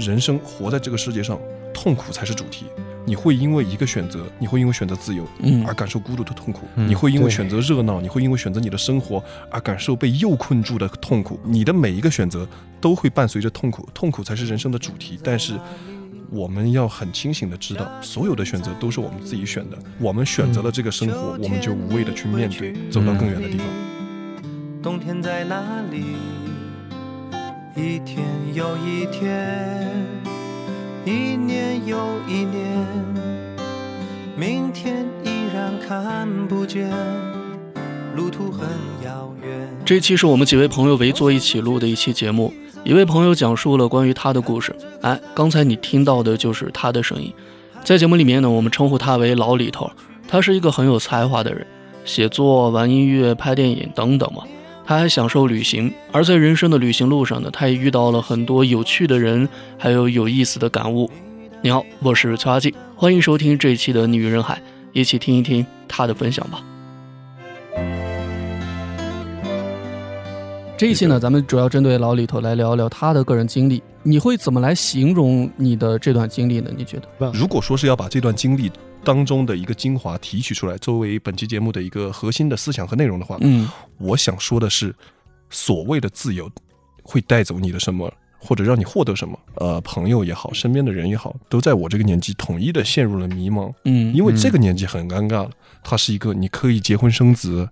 人生活在这个世界上，痛苦才是主题。你会因为一个选择，你会因为选择自由嗯而感受孤独的痛苦；嗯你会因为选择热闹，你会因为选择你的生活而感受被诱困住的痛苦。你的每一个选择都会伴随着痛苦，痛苦才是人生的主题。但是。我们要很清醒的知道，所有的选择都是我们自己选的。我们选择了这个生活，我们就无畏的去面对，走到更远的地方。冬天在哪里？一天又一天，一年又一年，明天依然看不见，路途很遥远。这期是我们几位朋友围坐一起录的一期节目，一位朋友讲述了关于他的故事。哎，刚才你听到的就是他的声音。在节目里面呢，我们称呼他为老李头。他是一个很有才华的人，写作、玩音乐、拍电影等等嘛。他还享受旅行，而在人生的旅行路上呢，他也遇到了很多有趣的人，还有有意思的感悟。你好，我是崔阿静，欢迎收听这一期的《女人海》，一起听一听他的分享吧。这一期呢，咱们主要针对老李头来聊聊他的个人经历。你会怎么来形容你的这段经历呢？你觉得？如果说是要把这段经历当中的一个精华提取出来，作为本期节目的一个核心的思想和内容的话，嗯。我想说的是，所谓的自由会带走你的什么，或者让你获得什么？呃，朋友也好，身边的人也好，都在我这个年纪统一的陷入了迷茫，嗯，因为这个年纪很尴尬了。它是一个你可以结婚生子，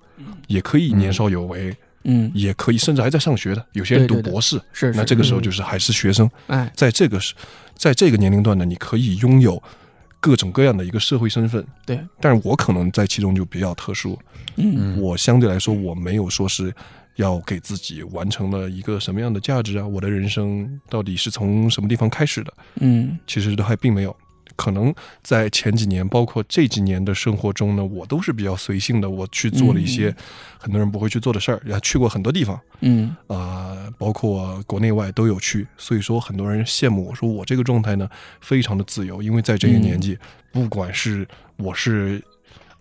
也可以年少有为，嗯。也可以甚至还在上学的，有些人对对对。读博士。是是那这个时候嗯。就是还是学生，哎。在这个时，在这个年龄段呢，你可以拥有各种各样的一个社会身份。对，但是我可能在其中就比较特殊，嗯嗯我相对来说我没有说是要给自己完成了一个什么样的价值啊，我的人生到底是从什么地方开始的？嗯其实都还并没有。可能在前几年，包括这几年的生活中呢，我都是比较随性的，我去做了一些很多人不会去做的事儿，也去过很多地方。嗯。啊、包括国内外都有去，所以说很多人羡慕我说我这个状态呢非常的自由，因为在这个年纪，不管是我是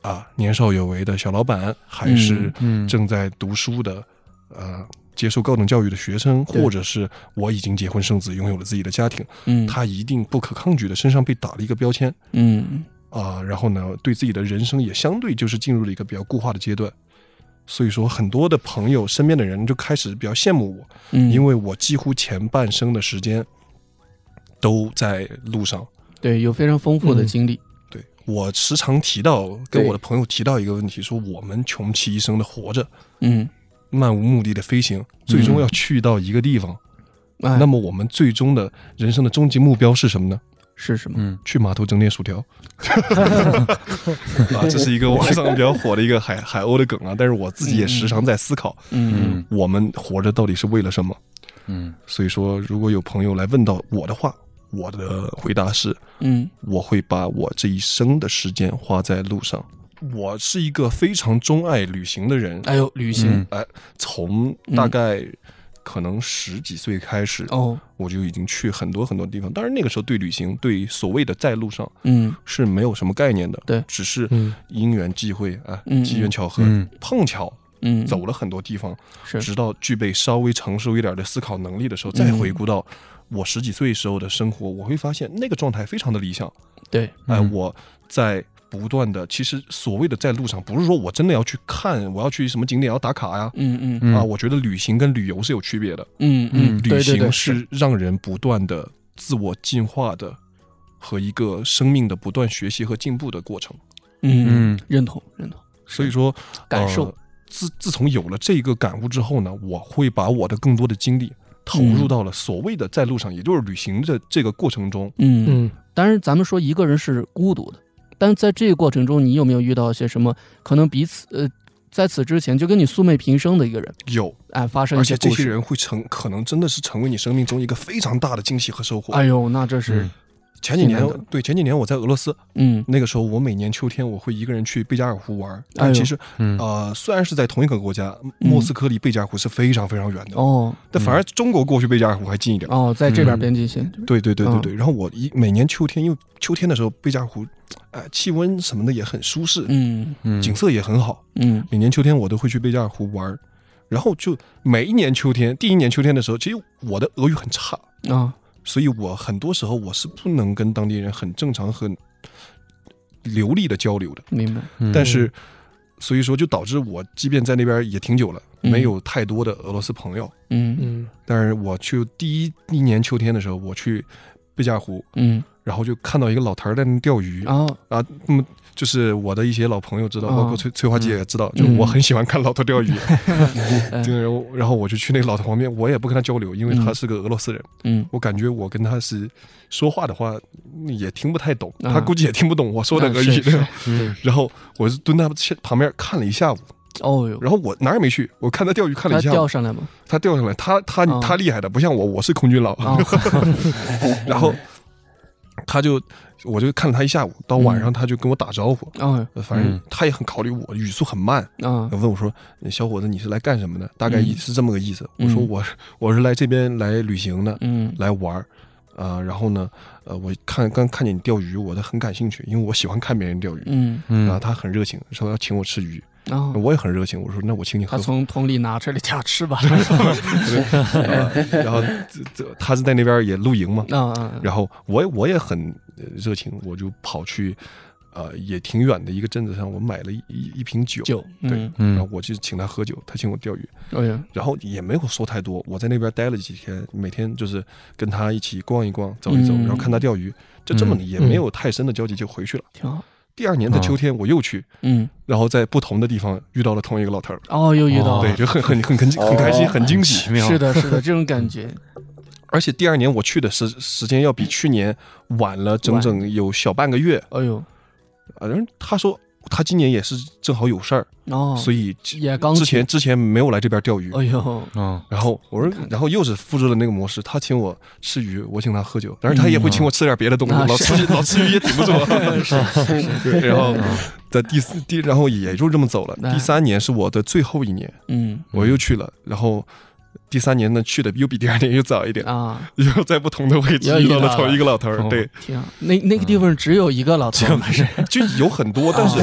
啊、年少有为的小老板，还是嗯。正在读书的呃接受高等教育的学生，或者是我已经结婚生子，拥有了自己的家庭，嗯，他一定不可抗拒的身上被打了一个标签。嗯。啊、然后呢，对自己的人生也相对就是进入了一个比较固化的阶段。所以说，很多的朋友、身边的人就开始比较羡慕我，嗯，因为我几乎前半生的时间都在路上。对有非常丰富的嗯。经历。对我时常提到，跟我的朋友提到一个问题，说我们穷其一生的活着，嗯，漫无目的的飞行，最终要去到一个地方。哎，那么我们最终的人生的终极目标是什么呢？是什么？嗯去码头整点薯条。啊，这是一个网上比较火的一个海海鸥的梗啊，但是我自己也时常在思考，嗯我们活着到底是为了什么？嗯所以说，如果有朋友来问到我的话，我的回答是，嗯我会把我这一生的时间花在路上。我是一个非常钟爱旅行的人，哎呦，旅行。嗯。从大概可能十几岁开始，哦，我就已经去很多很多地方。当然那个时候对旅行，对所谓的在路上嗯。是没有什么概念的，对。只是嗯。因缘际会啊嗯，机缘巧合，嗯。碰巧嗯，走了很多地方，是。直到具备稍微成熟一点的思考能力的时候，嗯。再回顾到我十几岁时候的生活，我会发现那个状态非常的理想。对，哎、嗯。我在不断的，其实所谓的在路上，不是说我真的要去看，我要去什么景点要打卡呀。嗯嗯嗯啊，我觉得旅行跟旅游是有区别的。嗯嗯，旅行是让人不断的自我进化的和一个生命的不断学习和进步的过程。嗯嗯认同认同，所以说，感受呃自自从有了这个感悟之后呢，我会把我的更多的精力投入嗯到了所谓的在路上，也就是旅行的这个过程中。嗯。嗯当然，咱们说一个人是孤独的，但在这个过程中，你有没有遇到一些什么可能彼此呃，在此之前就跟你素昧平生的一个人，有，哎，发生一而且这？些人会成，可能真的是成为你生命中一个非常大的惊喜和收获。哎呦，那这是嗯前几年对前几年我在俄罗斯，嗯。那个时候我每年秋天我会一个人去贝加尔湖玩。但其实嗯。呃，虽然是在同一个国家，莫斯科离贝加尔湖是非常非常远的，哦但反而中国过去贝加尔湖还近一点。哦，在这边嗯。边境线，对对对对嗯。对。然后我一每年秋天，因为秋天的时候贝加尔湖，哎、气温什么的也很舒适，嗯嗯景色也很好。嗯。每年秋天我都会去贝加尔湖玩，然后就每一年秋天，第一年秋天的时候，其实我的俄语很差，啊所以我很多时候我是不能跟当地人很正常、很流利的交流的。明白。嗯。但是，所以说就导致我即便在那边也挺久了，嗯。没有太多的俄罗斯朋友。嗯。嗯。但是我去第一一年秋天的时候，我去贝加湖，嗯。然后就看到一个老头儿在那钓鱼。啊，啊嗯，就是我的一些老朋友知道，哦包括崔崔花姐也知道，就嗯。我很喜欢看老头钓鱼。然后然后我就去那个老头旁边，我也不跟他交流，因为他是个俄罗斯人，嗯。我感觉我跟他是说话的话也听不太懂，啊他估计也听不懂我说的俄语。然后我是蹲他旁边看了一下午，哦哟，然后我哪儿也没去，我看他钓鱼看了一下他，钓上来吗？他钓上来，他他啊他厉害的，不像我，我是空军佬。啊，然后他就我就看了他一下午，到晚上他就跟我打招呼，哦。呃反正嗯。他也很考虑我，语速很慢，啊问我说：“小伙子，你是来干什么的？”大概嗯。是这么个意思。嗯。我说：“我我是来这边来旅行的，嗯。来玩儿。”啊，然后呢，呃，我看刚看见你钓鱼，我都很感兴趣，因为我喜欢看别人钓鱼。嗯。然后嗯他很热情，说要请我吃鱼，啊，我也很热情，我说那我请你喝。他。从桶里拿出来俩吃吧。呃然后这这他是在那边也露营嘛，啊啊，然后我也我也很呃热情，我就跑去，呃，也挺远的一个镇子上，我买了一一一瓶酒，酒，对嗯，然后我就请他喝酒，他请我钓鱼，哎呀，然后也没有说太多。我在那边待了几天，每天就是跟他一起逛一逛、走一走，嗯。然后看他钓鱼，就这么嗯。也没有太深的交集，就回去了。挺好。第二年的秋天我又去，嗯，然后在不同的地方遇到了同一个老头儿，哦，又遇到哦对，就很很很很很开心，很惊喜。是的，是的，这种感觉。而且第二年我去的时时间要比去年晚了整整有小半个月。哎呦，啊，然后他说他今年也是正好有事儿，哦，所以也刚之前之前没有来这边钓鱼。哎呦，嗯。然后我说，然后又是复制了那个模式，他请我吃鱼，我请他喝酒，但是他也会请我吃点别的东西，老吃老吃鱼也顶不住。对，然后在第四第，然后也就这么走了。哎第三年是我的最后一年，嗯。我又去了，然后第三年呢去的又比第二年又早一点，啊，又在不同的位置又遇到了同一个老头儿。哦对，挺好。那那个地方只有一个老头儿吗？是，就有很多，但是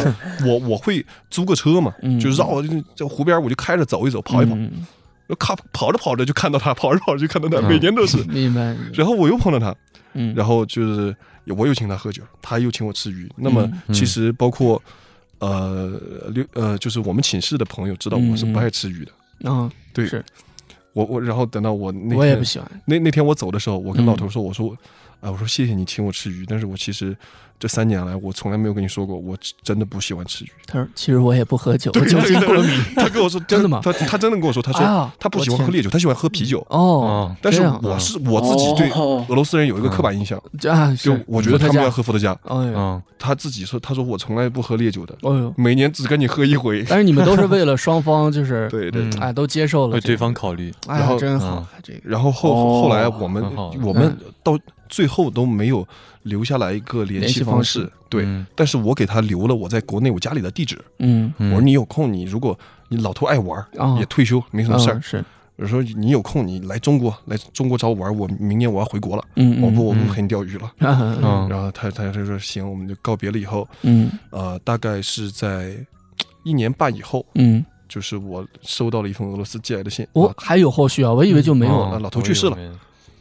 我我会租个车嘛，嗯就绕就这湖边我就开着走一走，跑一跑，嗯看跑着跑着就看到他，跑着跑着就看到他，嗯每年都是。明白。然后我又碰到他，嗯，然后就是我又请他喝酒，他又请我吃鱼。那么嗯其实包括呃刘呃，就是我们寝室的朋友知道我是不爱吃鱼的。啊，对是我我然后等到我那天我也不喜欢。那那天我走的时候，我跟嗯老头说，我说啊，我说谢谢你请我吃鱼，但是我其实这三年来我从来没有跟你说过，我真的不喜欢吃鱼。他说：“其实我也不喝酒，酒精过敏。他跟我说 真的吗他他他真的跟我说，他说啊他不喜欢喝烈酒，他喜欢喝啤酒。”哦哦，但是我是我自己对哦俄罗斯人有一个刻板印象，啊，就我觉得他们要喝伏特加。嗯他自己说，他说我从来不喝烈酒的，每年只跟你喝一回。但是你们都是 为了双方，就是对对。嗯哎都接受了这个，为对方考虑，哎然后真好嗯，这个然后后哦后来我们我们到最后都没有留下来一个联联系系方方式。式。对，嗯。但是我给他留了我在国内我家里的地址。嗯。嗯我说你有空，你如果你老头爱玩，啊。也退休没什么事儿。啊，是。我说你有空你来中国来中国找我玩，我明年我要回国了，嗯嗯我不我不嗯。陪你钓鱼了。然后他他就说行，我们就告别了以后，嗯。呃，大概是在一年半以后，嗯，就是我收到了一封俄罗斯寄来的信，啊我还有后续啊，我以为就没有哦了老头去世了。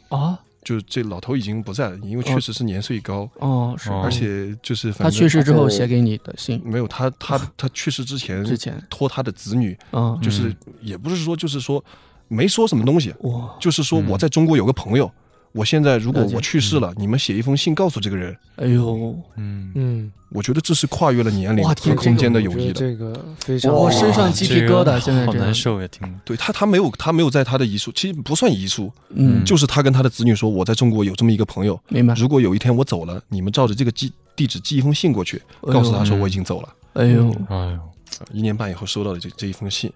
啊就是这老头已经不在了，因为确实是年岁高，哦是，哦而且就是反他正去世之后写给你的信。没有他他他去世之前之前。托他的子女，啊就是也不是说就是说没说什么东西，就是说嗯。我在中国有个朋友，我现在如果我去世了，你们写一封信告诉这个人，哎呦，嗯。嗯，我觉得这是跨越了年龄和空间的友谊的。这个非常我身上鸡皮疙瘩现在好难受也，听。着对他，他没有，他没有在他的遗书，其实不算遗书，嗯。就是他跟他的子女说，我在中国有这么一个朋友，明白，如果有一天我走了，你们照着这个寄地址寄一封信过去，告诉他说我已经走了。哎呦。哎呦，一年半以后收到的这这一封信，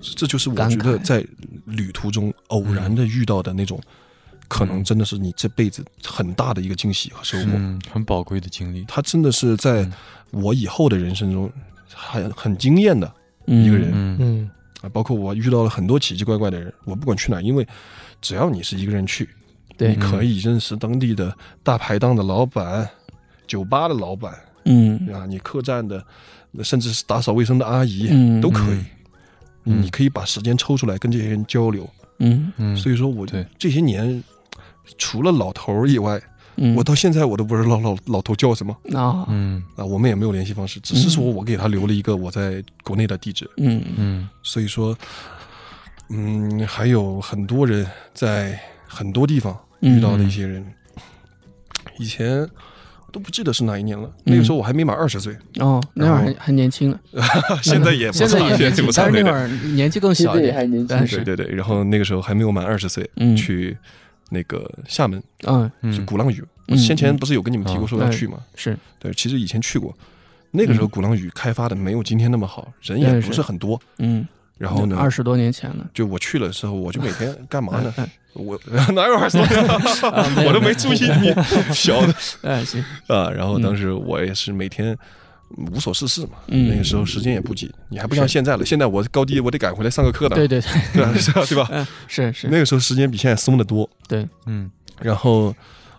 这这就是我觉得在旅途中偶然的遇到的那种，可能真的是你这辈子很大的一个惊喜和收获。嗯，很宝贵的经历，他真的是在嗯。我以后的人生中很很惊艳的一个人。嗯。嗯。啊，包括我遇到了很多奇奇怪怪的人，我不管去哪儿，因为只要你是一个人去，对。你可以认识当地的大排档的老板、酒吧的老板嗯。啊，你客栈的，甚至是打扫卫生的阿姨、嗯都可以。嗯。你可以把时间抽出来跟这些人交流。嗯。嗯，所以说我对。这些年除了老头儿以外，嗯，我到现在我都不知道老老头叫什么。啊，嗯。啊，我们也没有联系方式，只是说我给他留了一个我在国内的地址，嗯。嗯所以说，嗯，还有很多人在很多地方嗯遇到的一些人，以前我都不记得是哪一年了，那个时候我还没满二十岁，哦，那会儿还还年轻呢，现在也不现在算也年轻不，算对对但是那会儿年纪更小一点，还年轻。对对对，然后那个时候还没有满二十岁，嗯。去那个厦门嗯。是嗯。鼓浪屿，我嗯先前不是有跟你们提过说要嗯去吗？是。对，其实以前去过，那个时候嗯。鼓浪屿开发的没有今天那么好，人也不是很多。嗯，然后呢，二十多年前了，就我去了的时候，我就每天干嘛呢？哎我哪有二十多年？我都没注意你小的。哎行，啊。然后当时我也是每天无所事事嘛，嗯那个时候时间也不紧，你还不像现在了。现在我高低我得赶回来上个课的，对对对，对吧？是吧？对吧？嗯是是，那个时候时间比现在松得多。对，嗯然后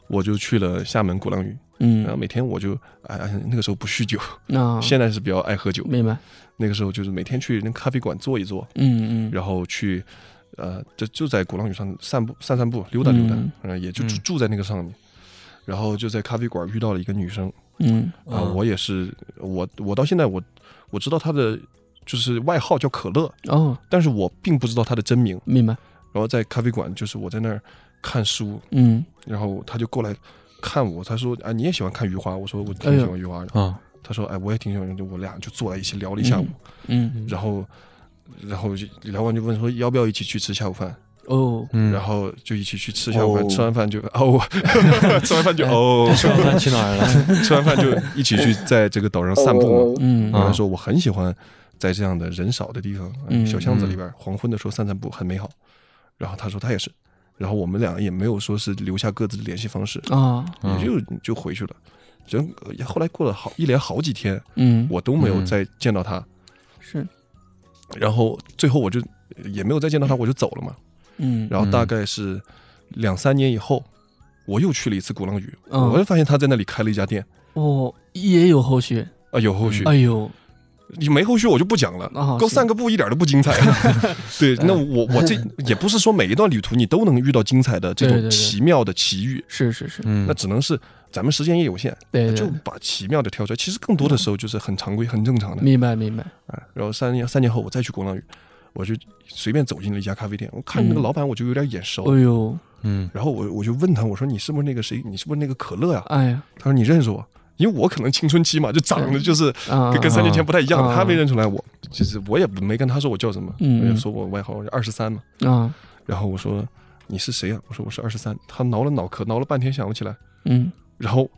我就去了厦门鼓浪屿，嗯然后嗯，每天我就哎哎，那个时候不酗酒，那现在是比较爱喝酒。明白，那个时候就是每天去那咖啡馆坐一坐，嗯嗯，然后去，呃，就就在鼓浪屿上散步、散散步、溜达溜达，嗯嗯、也就住嗯住在那个上面。然后就在咖啡馆遇到了一个女生。嗯。啊、嗯。我也是，我我到现在我我知道她的就是外号叫可乐，哦，但是我并不知道她的真名。明白，然后在咖啡馆，就是我在那儿看书，嗯。然后她就过来看我，她说：“啊，你也喜欢看余华？”我说：“我挺喜欢余华。的。啊。她说：“哎，我也挺喜欢。”就我俩就坐在一起聊了一下午，嗯。然后然后就聊完就问说要不要一起去吃下午饭。哦，嗯，然后就一起去吃下午饭，哦。吃完饭就哦，吃完饭就哦，吃完饭去哪儿了？吃完饭就一起去在这个岛上散步嘛。嗯。啊他说我很喜欢在这样的人少的地方，嗯。小巷子里边，黄昏的时候散散步很美好。然后他说他也是，然后我们俩也没有说是留下各自的联系方式，啊，嗯也就就回去了。人呃后来过了好一连好几天，嗯，我都没有嗯。再见到他。是，然后最后我就也没有再见到他，我就走了嘛。嗯，然后大概是两三年以后，我又去了一次鼓浪屿，嗯。我又发现他在那里开了一家店。哦，也有后续，啊，有后续，哎呦，你没后续我就不讲了。啊，散个步一点都不精彩，对，那我我这 也不是说每一段旅途你都能遇到精彩的这种对对对。奇妙的奇遇，是是是，嗯。那只能是咱们时间也有限，对对，就对把奇妙的挑出来。其实更多的时候就是很常规、很正常的。明白明白，啊，然后三年三年后我再去鼓浪屿，我就随便走进了一家咖啡店，我看那个嗯。老板我就有点眼熟，哎呦，嗯。然后我我就问他，我说你是不是那个谁？你是不是那个可乐呀？哎呀，他说你认识我，因为我可能青春期嘛，就长得就是啊，跟跟三年前不太一样，啊他没认出来我，就是我也没跟他说我叫什么，嗯。我就说我外号二十三嘛，啊，然后我说你是谁呀、我说我是二十三，他挠了脑壳，挠了半天想不起来，嗯，然后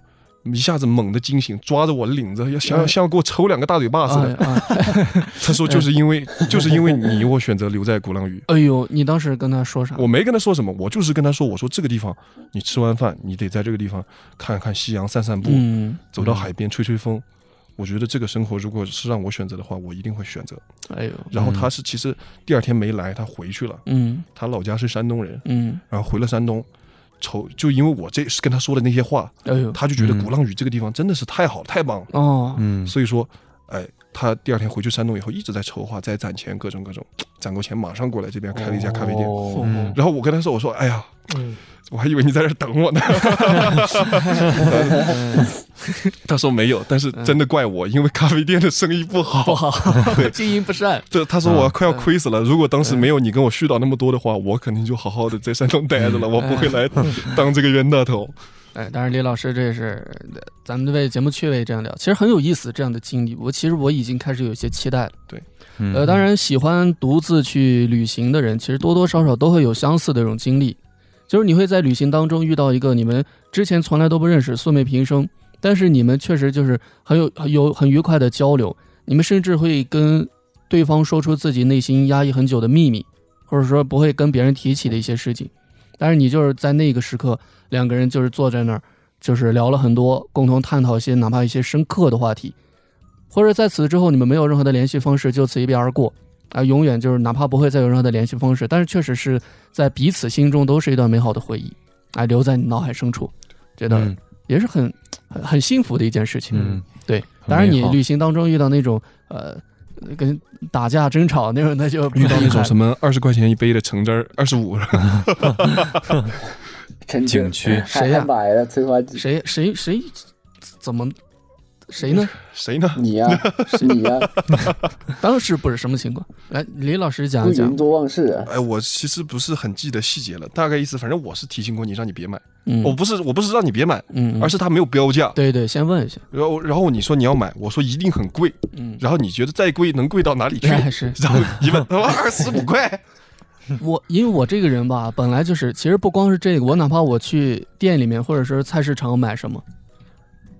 一下子猛地惊醒，抓着我的领子，要想要哎像要给我抽两个大嘴巴似的。哎啊，他说就是因为 就是因为你，我选择留在鼓浪屿。哎呦，你当时跟他说啥？我没跟他说什么，我就是跟他说，我说这个地方，你吃完饭，你得在这个地方看看夕阳，散散步，嗯，走到海边吹吹风。我觉得这个生活如果是让我选择的话，我一定会选择。哎呦，然后他是其实第二天没来，他回去了。嗯他老家是山东人，嗯，然后回了山东，愁就因为我这是跟他说的那些话，哎呦，他就觉得嗯。鼓浪屿这个地方真的是太好太棒了。哦，嗯。所以说，哎，他第二天回去山东以后，一直在筹划，在攒钱，各种各种，攒够钱马上过来这边开了一家咖啡店。然后我跟他说，我说，哎呀，嗯我还以为你在这等我呢。他说没有，但是真的怪我，因为咖啡店的生意不好。不好，对经营不善，这他说我快要亏死了。如果当时没有你跟我絮叨那么多的话，我肯定就好好的在山东待着了，我不会来当这个冤大头。哎，当然李老师这也是呃咱们为节目趣味这样聊，其实很有意思这样的经历。我其实我已经开始有一些期待了。嗯呃，当然喜欢独自去旅行的人，其实多多少少都会有相似的这种经历，就是你会在旅行当中遇到一个你们之前从来都不认识、素昧平生，但是你们确实就是很有很有很愉快的交流，你们甚至会跟对方说出自己内心压抑很久的秘密，或者说不会跟别人提起的一些事情，但是你就是在那个时刻，两个人就是坐在那儿，就是聊了很多，共同探讨一些哪怕一些深刻的话题。或者在此之后你们没有任何的联系方式，就此一别而过，啊，永远就是哪怕不会再有任何的联系方式，但是确实是在彼此心中都是一段美好的回忆，啊，留在你脑海深处，觉得嗯也是很很很幸福的一件事情。嗯，对，当然你旅行当中遇到那种呃跟打架争吵那种，那就遇到那种什么么二十块钱一杯的橙汁儿，二十五，真景区。谁呀？催化剂，谁谁谁怎么谁呢？谁呢？你呀，是你呀，当时不是什么情况？来，李老师讲一讲。多忘事啊。哎，我其实不是很记得细节了，大概意思，反正我是提醒过你，让你别买。嗯我不是我不是让你别买，嗯，而是他没有标价。对对，先问一下。然后然后你说你要买，我说一定很贵。嗯，然后你觉得再贵能贵到哪里去？哎 是然后一问，他说二十五块。我因为我这个人吧，本来就是，其实不光是这个，我哪怕我去店里面或者是菜市场买什么，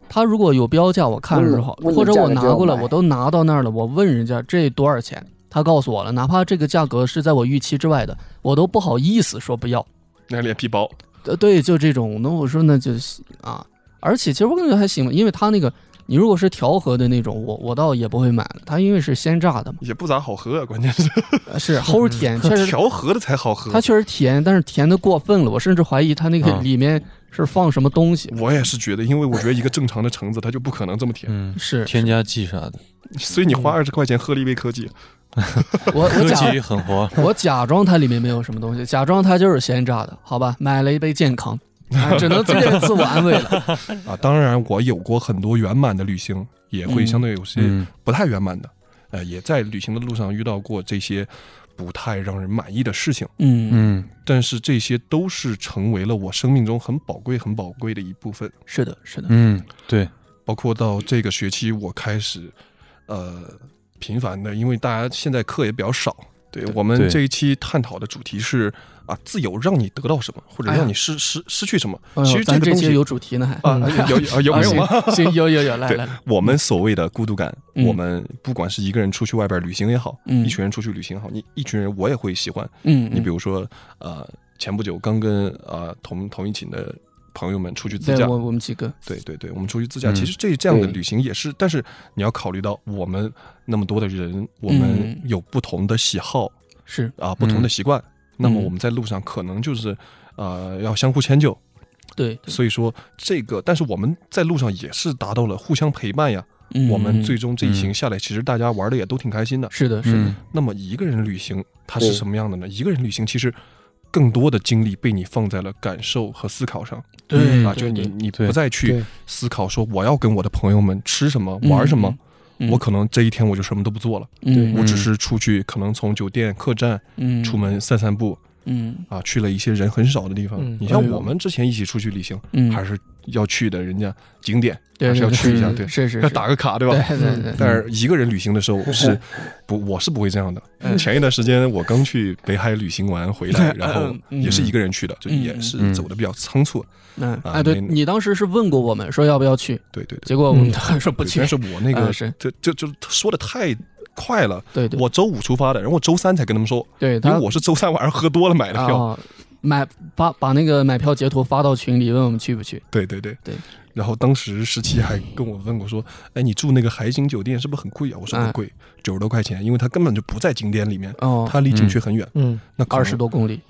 他如果有标价，我看着就好，或者我拿过来，我都拿到那儿了，我问人家这多少钱，他告诉我了，哪怕这个价格是在我预期之外的，我都不好意思说不要。那个脸皮薄，呃，对，就这种，那我说那就啊，而且其实我感觉还行吧，因为他那个你如果是调和的那种，我我倒也不会买了，它因为是鲜榨的嘛，也不咋好喝啊，关键是。呃是齁 甜，确实。调和的才好喝。它。确实甜，但是甜的过分了，我甚至怀疑它那个啊。里面是放什么东西。我也是觉得，因为我觉得一个正常的橙子它就不可能这么甜，嗯，是，添加剂啥的，所以你花二十块钱喝了一杯科技，我我 科假技很活。我假装它里面没有什么东西，假装它就是鲜榨的，好吧？买了一杯健康，啊、只能这个自我安慰了。啊，当然我有过很多圆满的旅行，也会嗯相对有些嗯不太圆满的，呃，也在旅行的路上遇到过这些不太让人满意的事情，嗯，嗯但是这些都是成为了我生命中很宝贵、很宝贵的一部分。是的，是的，嗯，对，包括到这个学期，我开始呃频繁的，因为大家现在课也比较少。对我们这一期探讨的主题是啊，自由让你得到什么，或者让你失失失去什么。其实这个东西有主题呢，还啊，有有有没有吗？啊行，有有有，来我们所谓的孤独感，嗯。我们不管是一个人出去外边旅行也好，嗯。一群人出去旅行也好，你一群人我也会喜欢。嗯，你比如说，呃，前不久刚跟呃同同一寝的朋友们出去自驾，对我我们几个，对对对，我们出去自驾，嗯。其实这这样的旅行也是，但是你要考虑到我们那么多的人，我们嗯有不同的喜好是。啊，不同的习惯，那么嗯。我们在路上可能就是呃要相互迁就，对，对。所以说这个，但是我们在路上也是达到了互相陪伴呀。嗯。我们最终这一行嗯。下来，其实大家玩的也都挺开心的。是的，是的。嗯，那么一个人旅行它是什么样的呢？一个人旅行其实更多的精力被你放在了感受和思考上。对啊，就是你你不再去思考说我要跟我的朋友们吃什么玩什么，，嗯我可能这一天我就什么都不做了，嗯我只是出去可能从酒店客栈嗯。出门散散步嗯。啊，去了一些人很少的地方。嗯。你像我们之前一起出去旅行，嗯，还是要去的人家景点，对还是要去一下，对，是是要打个卡，对吧？对对对，但是一个人旅行的时候是 不，我是不会这样的。前一段时间我刚去北海旅行完回来，然后嗯。也是一个人去的，就嗯。也是嗯。走的比较仓促。嗯，啊哎，对你当时是问过我们说要不要去，对对对，结果我们说不去对但，是我那个就就就说的太快了。对对，我周五出发的，然后我周三才跟他们说，对因为我是周三晚上喝多了买的票。啊买把把那个买票截图发到群里，问我们去不去。对对对对。然后当时十七还跟我问过说：“哎，你住那个海景酒店是不是很贵啊？”我说哎不贵，九十多块钱，因为它根本就不在景点里面，哦，它离景区很远。嗯那二十多公里，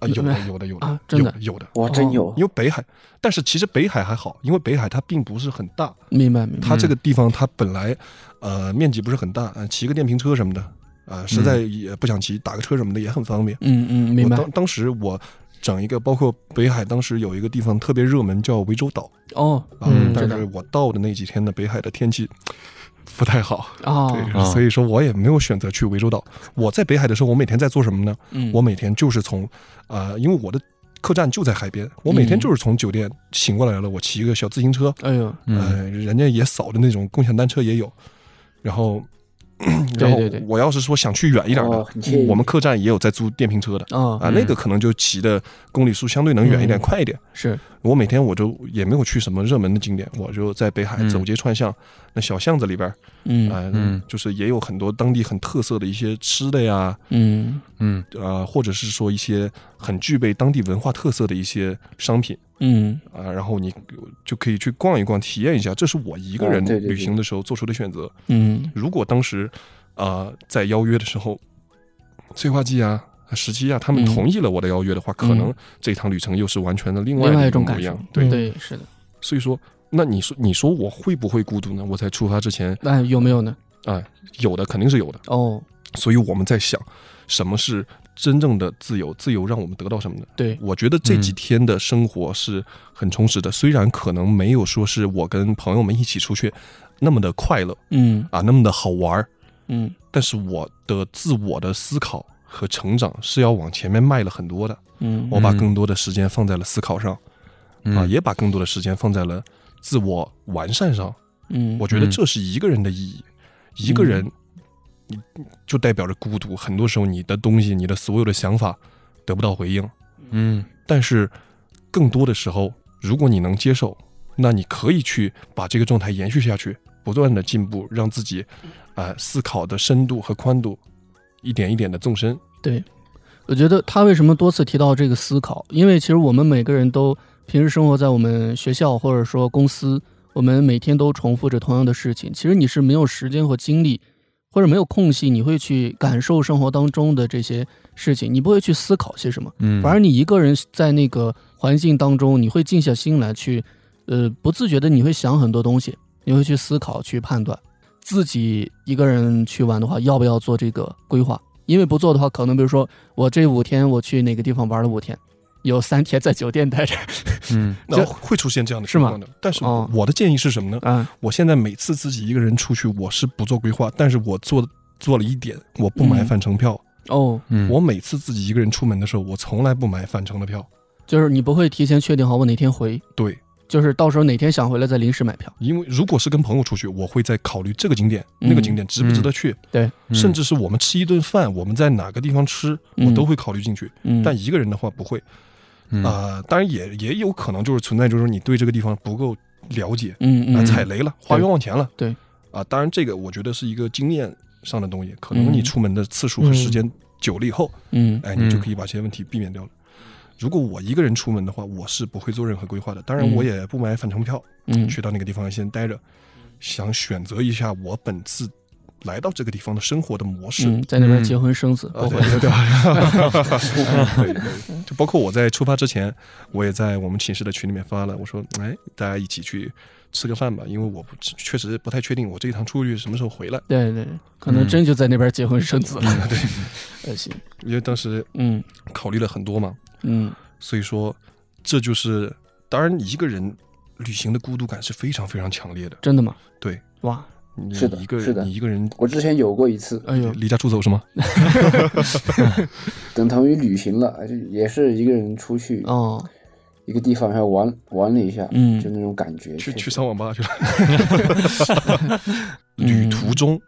啊，有的有的有的啊真的？有有的，哇，真有。因为北海，但是其实北海还好，因为北海它并不是很大，明白明白。它这个地方它本来呃面积不是很大，呃骑个电瓶车什么的，啊、实在也不想骑，打个车什么的也很方便。嗯嗯，明白。当当时我整一个，包括北海当时有一个地方特别热门叫涠洲岛。哦啊，嗯但是我到的那几天的北海的天气不太好，啊所以说我也没有选择去涠洲岛。我在北海的时候，我每天在做什么呢？嗯，我每天就是从，呃，因为我的客栈就在海边，我每天嗯就是从酒店醒过来了，我骑一个小自行车，哎呦，嗯呃，人家也扫的那种共享单车也有，然后，然后对对我要是说想去远一点的。我们客栈也有在租电瓶车的。啊啊，那个可能就骑的公里数相对能远一点、嗯快一点。是，我每天我就也没有去什么热门的景点，我就在北海嗯。走街串巷，那小巷子里边，嗯。就是也有很多当地很特色的一些吃的呀，嗯。嗯。呃，或者是说一些很具备当地文化特色的一些商品嗯。啊、然后你就可以去逛一逛，体验一下。这是我一个人旅行的时候做出的选择。嗯。如果当时啊、在邀约的时候，催化剂啊、十七啊，他们嗯同意了我的邀约的话，可能这趟旅程又是完全的另外一种感受个模样。，对，对是的，所以说，那你说你说我会不会孤独呢？我在出发之前那有没有呢？啊、有的肯定是有的。哦，所以我们在想，什么是真正的自由，自由让我们得到什么呢？对，我觉得这几天的生活是很充实的，虽然可能没有说是我跟朋友们一起出去那么的快乐嗯啊，那么的好玩儿，嗯但是我的自我的思考和成长是要往前面迈了很多的。嗯我把嗯更多的时间放在了思考上，啊，嗯也把更多的时间放在了自我完善上。嗯，我觉得嗯这是一个人的意义。一个人，你就代表着孤独。很多时候，你的东西，你的所有的想法得不到回应。嗯但是，更多的时候，如果你能接受，那你可以去把这个状态延续下去，不断的进步，让自己，啊、思考的深度和宽度一点一点的纵深。对，我觉得他为什么多次提到这个思考？因为其实我们每个人都平时生活在我们学校或者说公司，我们每天都重复着同样的事情。其实你是没有时间和精力，或者没有空隙，你会去感受生活当中的这些事情，你不会去思考些什么。嗯，反而你一个人在那个环境当中，你会静下心来去，呃，不自觉的你会想很多东西，你会去思考、去判断。自己一个人去玩的话，要不要做这个规划？因为不做的话，可能比如说我这五天我去哪个地方玩了五天，有三天在酒店待着，嗯 那会出现这样的情况的。但是哦我的建议是什么呢？啊，我现在每次自己一个人出去，我是不做规划，但是我做做了一点，我不买嗯返程票。哦，嗯我每次自己一个人出门的时候，我从来不买返程的票。就是你不会提前确定好我哪天回，对，就是到时候哪天想回来再临时买票。因为如果是跟朋友出去，我会再考虑这个景点、嗯那个景点值不值得去，对，甚至是我们吃一顿饭，我们在哪个地方吃，嗯。我都会考虑进去。嗯，但一个人的话不会。嗯。啊、当然也也有可能就是存在，就是你对这个地方不够了解，啊、嗯。嗯，踩雷了，花冤枉钱了。对，啊，当然这个我觉得是一个经验上的东西，可能嗯。你出门的次数和时间久了以后，嗯。哎，你就嗯。可以把这些问题避免掉了。如果我一个人出门的话，我是不会做任何规划的。当然，嗯。我也不买返程票，嗯。去到那个地方先待着，想选择一下我本次来到这个地方的生活的模式。嗯，在那边嗯。结婚生子，啊，不会 对。对 对，可以可以。就包括我在出发之前，我也在我们寝室的群里面发了，我说，哎，大家一起去吃个饭吧，因为我不确实不太确定我这一趟出去什么时候回来，对对，可能嗯真就在那边结婚生子了。对，呃行，因为当时嗯。考虑了很多嘛，嗯所以说这就是，当然一个人旅行的孤独感是非常非常强烈的。真的吗？对，哇，你是的一个是的你一个人我之前有过一次，哎呦，离家出走是吗？等同于旅行了，就也是一个人出去哦，一个地方，然后玩玩了一下，嗯就那种感觉。去去上网吧去了。旅途中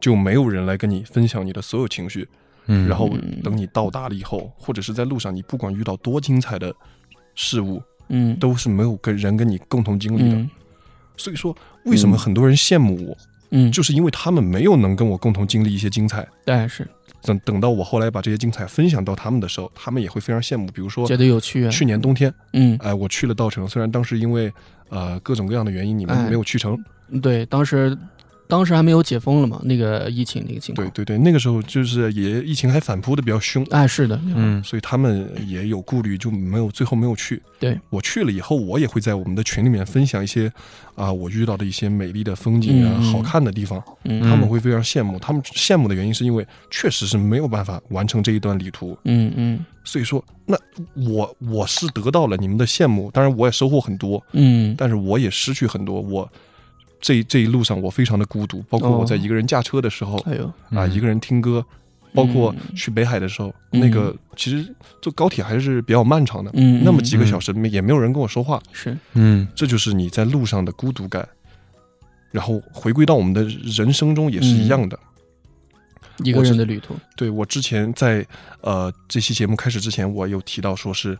就没有人来跟你分享你的所有情绪，嗯然后嗯等你到达了以后，或者是在路上，你不管遇到多精彩的事物，嗯，都是没有跟人跟你共同经历的。嗯所以说，为什么很多人羡慕我，嗯，就是因为他们没有能跟我共同经历一些精彩。对是等等到我后来把这些精彩分享到他们的时候，他们也会非常羡慕。比如说觉得有趣啊，去年冬天，嗯哎、我去了稻城，虽然当时因为呃各种各样的原因，你们哎没有去成。对，当时当时还没有解封了嘛，那个疫情那个情况，对对对，那个时候就是也疫情还反扑的比较凶，哎是的，嗯。所以他们也有顾虑，就没有最后没有去。对。我去了以后，我也会在我们的群里面分享一些啊、我遇到的一些美丽的风景啊、好看的地方，嗯。他们会非常羡慕。他们羡慕的原因是因为确实是没有办法完成这一段旅途，嗯嗯。所以说，那我我是得到了你们的羡慕，当然我也收获很多，嗯但是我也失去很多。我这这一路上我非常的孤独，包括我在哦。一个人驾车的时候，哎呦，啊，嗯。一个人听歌，包括嗯。去北海的时候，嗯那个其实坐高铁还是比较漫长的，嗯那么几个嗯。小时没也没有人跟我说话，是。嗯。这就是你在路上的孤独感。然后回归到我们的人生中也是一样的。一个人的旅途，对我之前在呃这期节目开始之前，我有提到说是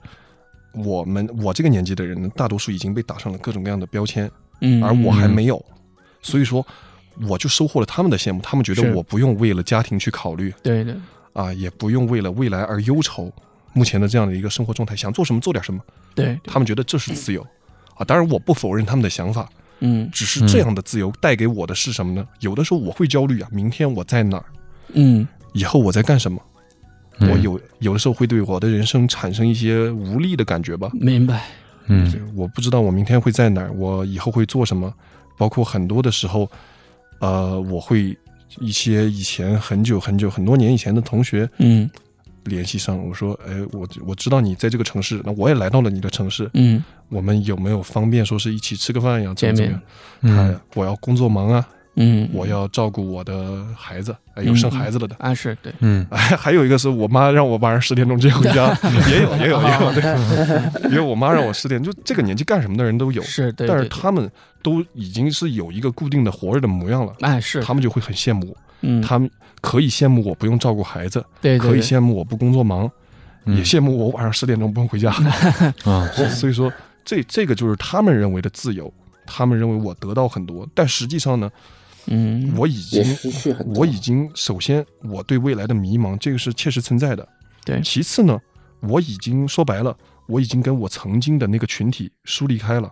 我们我这个年纪的人，大多数已经被打上了各种各样的标签，嗯，而我还嗯没有，所以说我就收获了他们的羡慕，他们觉得我不用为了家庭去考虑，对的，啊，也不用为了未来而忧愁。目前的这样的一个生活状态，想做什么做点什么，对，他们觉得这是自由啊。当然，我不否认他们的想法，嗯只是这样的自由带给我的是什么呢？有的时候我会焦虑啊，明天我在哪儿，嗯以后我在干什么？嗯我有有的时候会对我的人生产生一些无力的感觉吧。明白，嗯我不知道我明天会在哪儿，我以后会做什么，包括很多的时候，呃，我会一些以前很久很久很多年以前的同学，嗯联系上，我说，哎，我我知道你在这个城市，那我也来到了你的城市，嗯我们有没有方便说是一起吃个饭呀？怎么见怎么面样？嗯他我要工作忙啊，嗯，我要照顾我的孩子，哎，有生孩子了的。啊是对，嗯。哎，还有一个是我妈让我晚上十点钟接回家，也有也有也有，对，因为我妈让我十点，就这个年纪干什么的人都有，是对，但是他们都已经是有一个固定的活着的模样了，哎是，他们就会很羡慕我，嗯。他们可以羡慕我不用照顾孩子，可以对。对对羡慕我不工作忙，嗯。也羡慕我晚上十点钟不用回家。啊，所以说，这这个就是他们认为的自由，他们认为我得到很多，但实际上呢，嗯。我已经失去很多。我已经首先我对未来的迷茫，这个是切实存在的。对。其次呢，我已经说白了，我已经跟我曾经的那个群体疏离开了，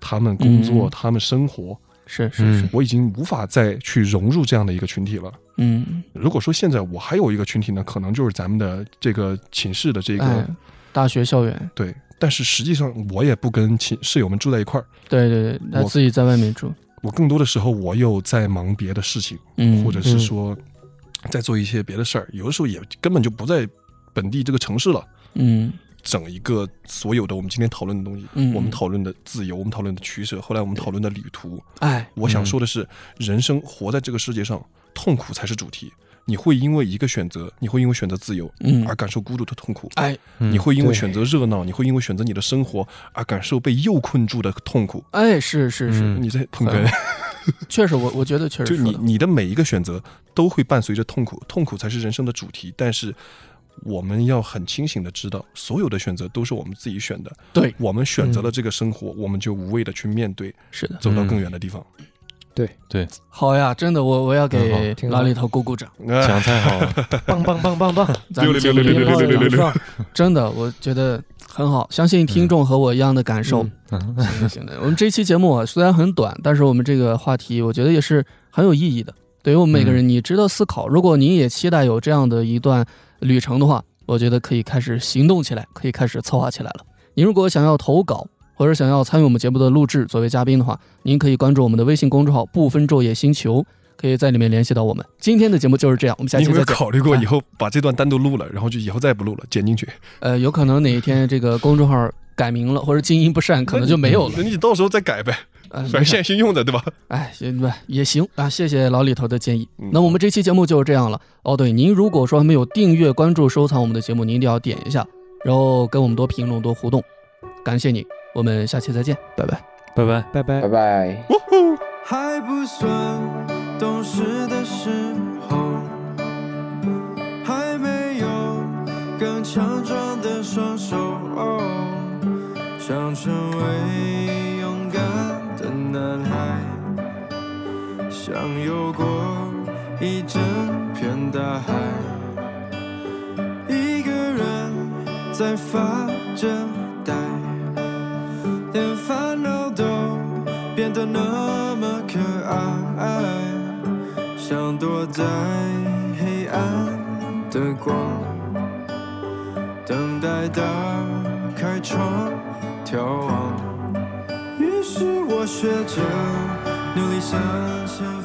他们工作，嗯。他们生活，是是嗯。是，我已经无法再去融入这样的一个群体了。嗯。如果说现在我还有一个群体呢，可能就是咱们的这个寝室的这个、哎大学校园，对，但是实际上我也不跟寝室友们住在一块儿，对对对，他我自己在外面住，我更多的时候我又在忙别的事情，嗯或者是说在做一些别的事儿，有的时候也根本就不在本地这个城市了。嗯。整一个所有的我们今天讨论的东西，嗯。我们讨论的自由，我们讨论的取舍，后来我们讨论的旅途，哎。我想说的是，人生活在这个世界上，痛苦才是主题。你会因为一个选择，你会因为选择自由嗯。而感受孤独的痛苦，哎。嗯你会因为选择热闹，你会因为选择你的生活而感受被诱困住的痛苦。哎是是是，嗯。你在捧哏，确实我我觉得确实就你你的每一个选择都会伴随着痛苦，痛苦才是人生的主题。但是我们要很清醒的知道，所有的选择都是我们自己选的。对。我们选择了这个生活，我们就无畏的去面对，是的，走到更远的地方。对。对，好呀，真的我我要给老李头鼓鼓掌，哎讲太好。了，棒棒棒棒棒！咱们节目六六六六六六六六棒真的我觉得很好，相信听众和我一样的感受。嗯。行的行的，我们这期节目啊虽然很短，但是我们这个话题我觉得也是很有意义的，对于我们每个人，你值得思考。如果您也期待有这样的一段旅程的话，我觉得可以开始行动起来，可以开始策划起来了。您如果想要投稿，或者想要参与我们节目的录制，作为嘉宾的话，您可以关注我们的微信公众号“不分昼夜星球”，可以在里面联系到我们。今天的节目就是这样，我们下你有没有期再。考虑过以后把这段单独录了，然后就以后再也不录了，剪进去？呃，有可能哪一天这个公众号改名了，或者经营不善，可能就没有了。那你到时候再改呗，呃，反正现在新用的，对吧？哎，行吧，也行啊，谢谢老李头的建议嗯。那我们这期节目就是这样了。哦，对，您如果说还没有订阅、关注、收藏我们的节目，您一定要点一下，然后跟我们多评论、多互动，感谢你。我们下期再见，拜拜。拜拜。拜拜拜。拜。还不算懂事的时候，还没有更强壮的双手，想成为勇敢的男孩，想游过一整片大海，一个人在发着躲在黑暗的光，等待打开窗眺望。于是我学着努力想象。